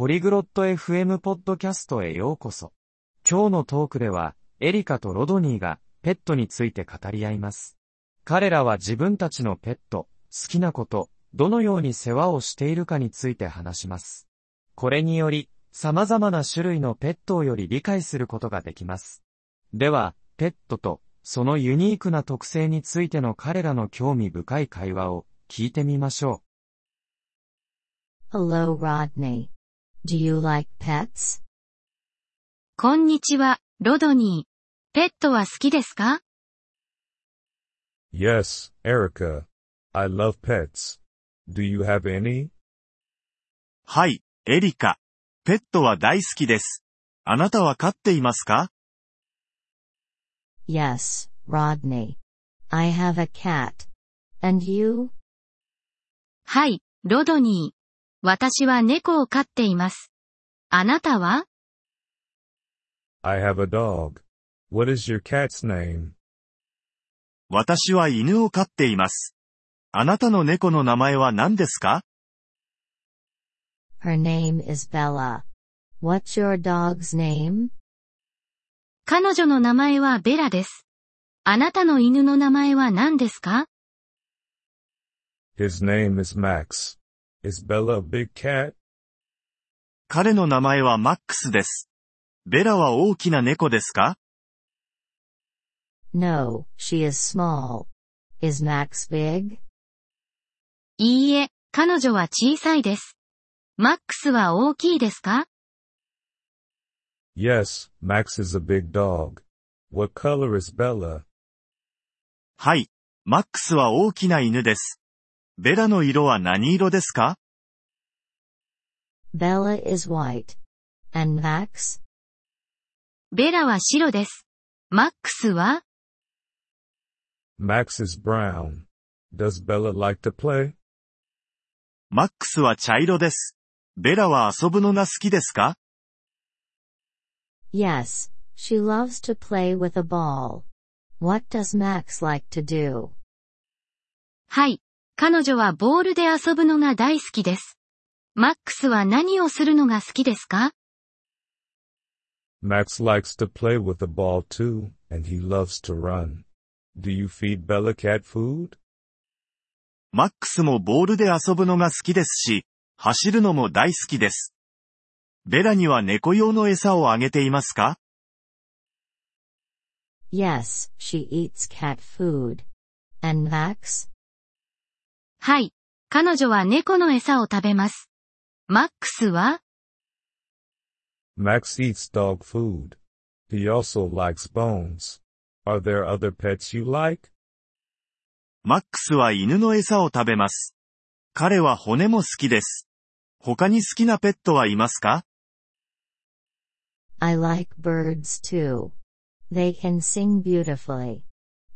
ポリグロット FM ポッドキャストへようこそ。今日のトークでは、エリカとロドニーがペットについて語り合います。彼らは自分たちのペット、好きなこと、どのように世話をしているかについて話します。これにより、様々な種類のペットをより理解することができます。では、ペットとそのユニークな特性についての彼らの興味深い会話を聞いてみましょう。Hello, Rodney. Do you like pets? こんにちは、ロドニー。ペットは好きですか Yes, Erica. I love pets. Do you have any? はい、エリカ。ペットは大好きです。あなたは飼っていますか Yes, Rodney. I have a cat. And you? はい、ロドニー。私は猫を飼っています。あなたは ?I have a dog. What is your cat's name? 私は犬を飼っています。あなたの猫の名前は何ですか ?Her name is Bella. What's your dog's name? 彼女の名前はベラです。あなたの犬の名前は何ですか ?His name is Max. Is Bella a big cat? 彼の名前はマックスです。ベラは大きな猫ですか ?No, she is small. Is Max big? いいえ、彼女は小さいです。マックスは大きいですか ?Yes, Max is a big dog. What color is Bella? はい、マックスは大きな犬です。ベラの色は何色ですか Bella is white. And Max? ベラは白です。マックスは Max is brown. Does Bella like to play? マックスは茶色です。ベラは遊ぶのが好きですか Yes, she loves to play with a ball. What does Max like to do? はい、彼女はボールで遊ぶのが大好きです。マックスは何をするのが好きですか Max likes to play with the ball too, and he loves to run. Do you feed Bella cat food? マックスもボールで遊ぶのが好きですし、走るのも大好きです。ベラには猫用の餌をあげていますか Yes, she eats cat food. And Max? はい。彼女は猫の餌を食べます。マックスは Max eats dog food. He also likes bones. Are there other pets you like? マックスは犬の餌を食べます。彼は骨も好きです。他に好きなペットはいますか I like birds too. They can sing beautifully.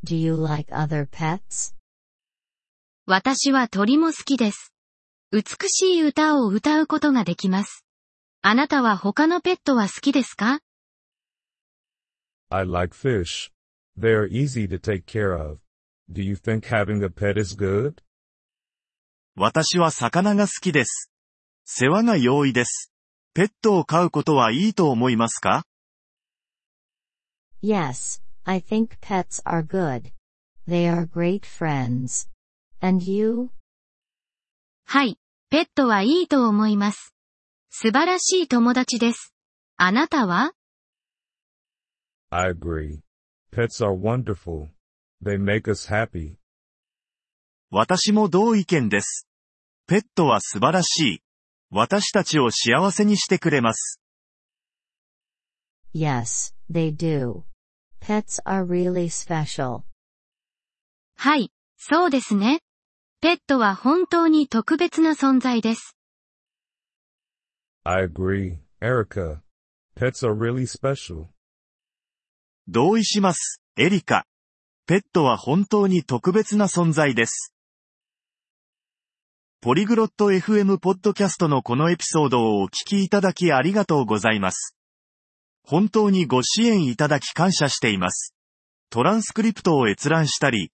Do you like other pets? 私は鳥も好きです。美しい歌を歌うことができます。あなたは他のペットは好きですか I like fish. They are easy to take care of. Do you think having a pet is good? 私は魚が好きです。世話が容易です。ペットを飼うことはいいと思いますか Yes, I think pets are good. They are great friends. And you? はい、ペットはいいと思います。素晴らしい友達です。あなたは ?I agree. Pets are wonderful. They make us happy. 私も同意見です。ペットは素晴らしい。私たちを幸せにしてくれます。Yes, they do. Pets are really special. はい、そうですね。ペットは本当に特別な存在です。I agree, Erica. Pets are really special. 同意します、エリカ。ペットは本当に特別な存在です。ポリグロット FM ポッドキャストのこのエピソードをお聞きいただきありがとうございます。本当にご支援いただき感謝しています。トランスクリプトを閲覧したり、